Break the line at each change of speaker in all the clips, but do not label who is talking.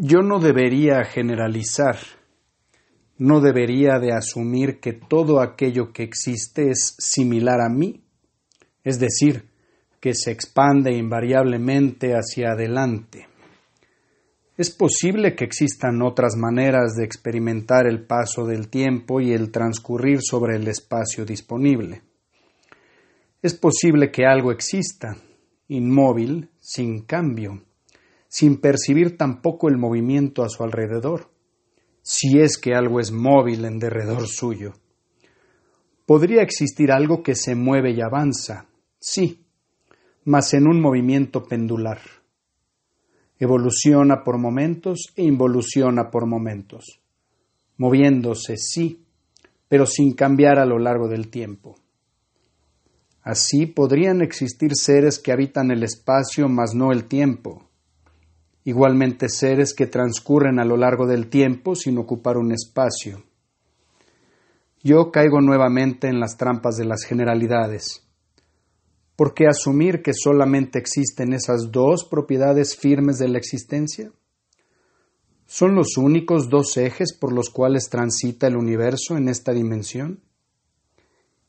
Yo no debería generalizar, no debería de asumir que todo aquello que existe es similar a mí, es decir, que se expande invariablemente hacia adelante. Es posible que existan otras maneras de experimentar el paso del tiempo y el transcurrir sobre el espacio disponible. Es posible que algo exista, inmóvil, sin cambio, sin percibir tampoco el movimiento a su alrededor, si es que algo es móvil en derredor suyo. Podría existir algo que se mueve y avanza, sí, mas en un movimiento pendular. Evoluciona por momentos e involuciona por momentos, moviéndose, sí, pero sin cambiar a lo largo del tiempo. Así podrían existir seres que habitan el espacio mas no el tiempo, igualmente seres que transcurren a lo largo del tiempo sin ocupar un espacio. Yo caigo nuevamente en las trampas de las generalidades. ¿Por qué asumir que solamente existen esas dos propiedades firmes de la existencia? ¿Son los únicos dos ejes por los cuales transita el universo en esta dimensión?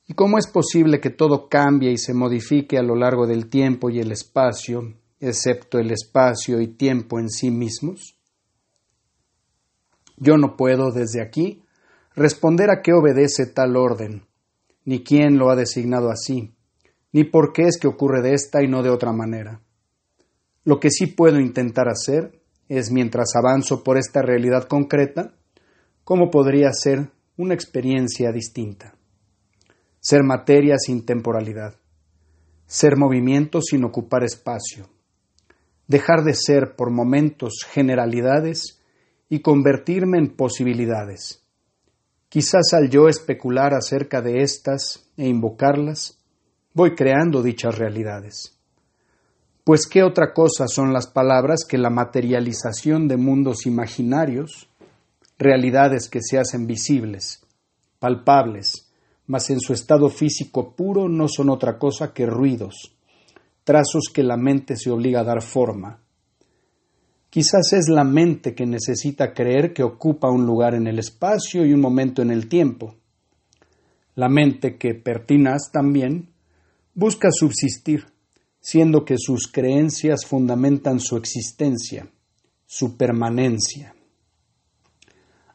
¿Y cómo es posible que todo cambie y se modifique a lo largo del tiempo y el espacio excepto el espacio y tiempo en sí mismos? Yo no puedo desde aquí responder a qué obedece tal orden, ni quién lo ha designado así, ni por qué es que ocurre de esta y no de otra manera. Lo que sí puedo intentar hacer es, mientras avanzo por esta realidad concreta, cómo podría ser una experiencia distinta. Ser materia sin temporalidad. Ser movimiento sin ocupar espacio dejar de ser por momentos generalidades y convertirme en posibilidades. Quizás al yo especular acerca de estas e invocarlas, voy creando dichas realidades. Pues qué otra cosa son las palabras que la materialización de mundos imaginarios, realidades que se hacen visibles, palpables, mas en su estado físico puro no son otra cosa que ruidos, trazos que la mente se obliga a dar forma. Quizás es la mente que necesita creer que ocupa un lugar en el espacio y un momento en el tiempo. La mente que pertinaz también busca subsistir, siendo que sus creencias fundamentan su existencia, su permanencia.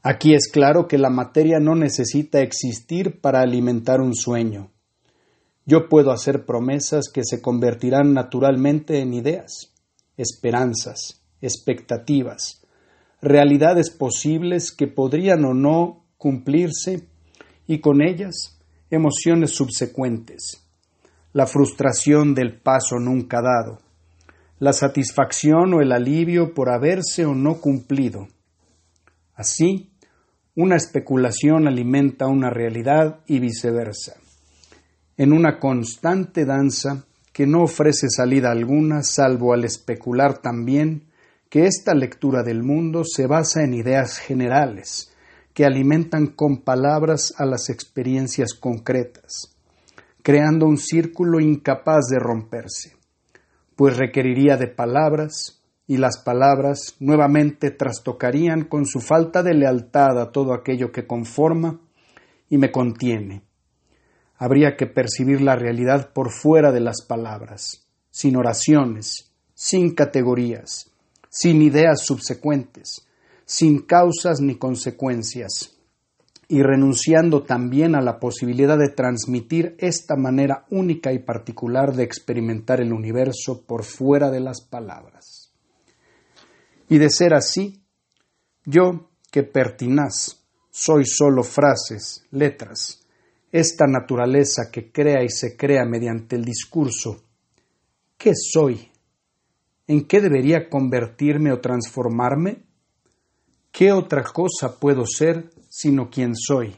Aquí es claro que la materia no necesita existir para alimentar un sueño. Yo puedo hacer promesas que se convertirán naturalmente en ideas, esperanzas, expectativas, realidades posibles que podrían o no cumplirse y con ellas emociones subsecuentes, la frustración del paso nunca dado, la satisfacción o el alivio por haberse o no cumplido. Así, una especulación alimenta una realidad y viceversa en una constante danza que no ofrece salida alguna salvo al especular también que esta lectura del mundo se basa en ideas generales que alimentan con palabras a las experiencias concretas, creando un círculo incapaz de romperse, pues requeriría de palabras y las palabras nuevamente trastocarían con su falta de lealtad a todo aquello que conforma y me contiene habría que percibir la realidad por fuera de las palabras, sin oraciones, sin categorías, sin ideas subsecuentes, sin causas ni consecuencias, y renunciando también a la posibilidad de transmitir esta manera única y particular de experimentar el universo por fuera de las palabras. Y de ser así, yo, que pertinaz, soy solo frases, letras, esta naturaleza que crea y se crea mediante el discurso. ¿Qué soy? ¿En qué debería convertirme o transformarme? ¿Qué otra cosa puedo ser sino quien soy?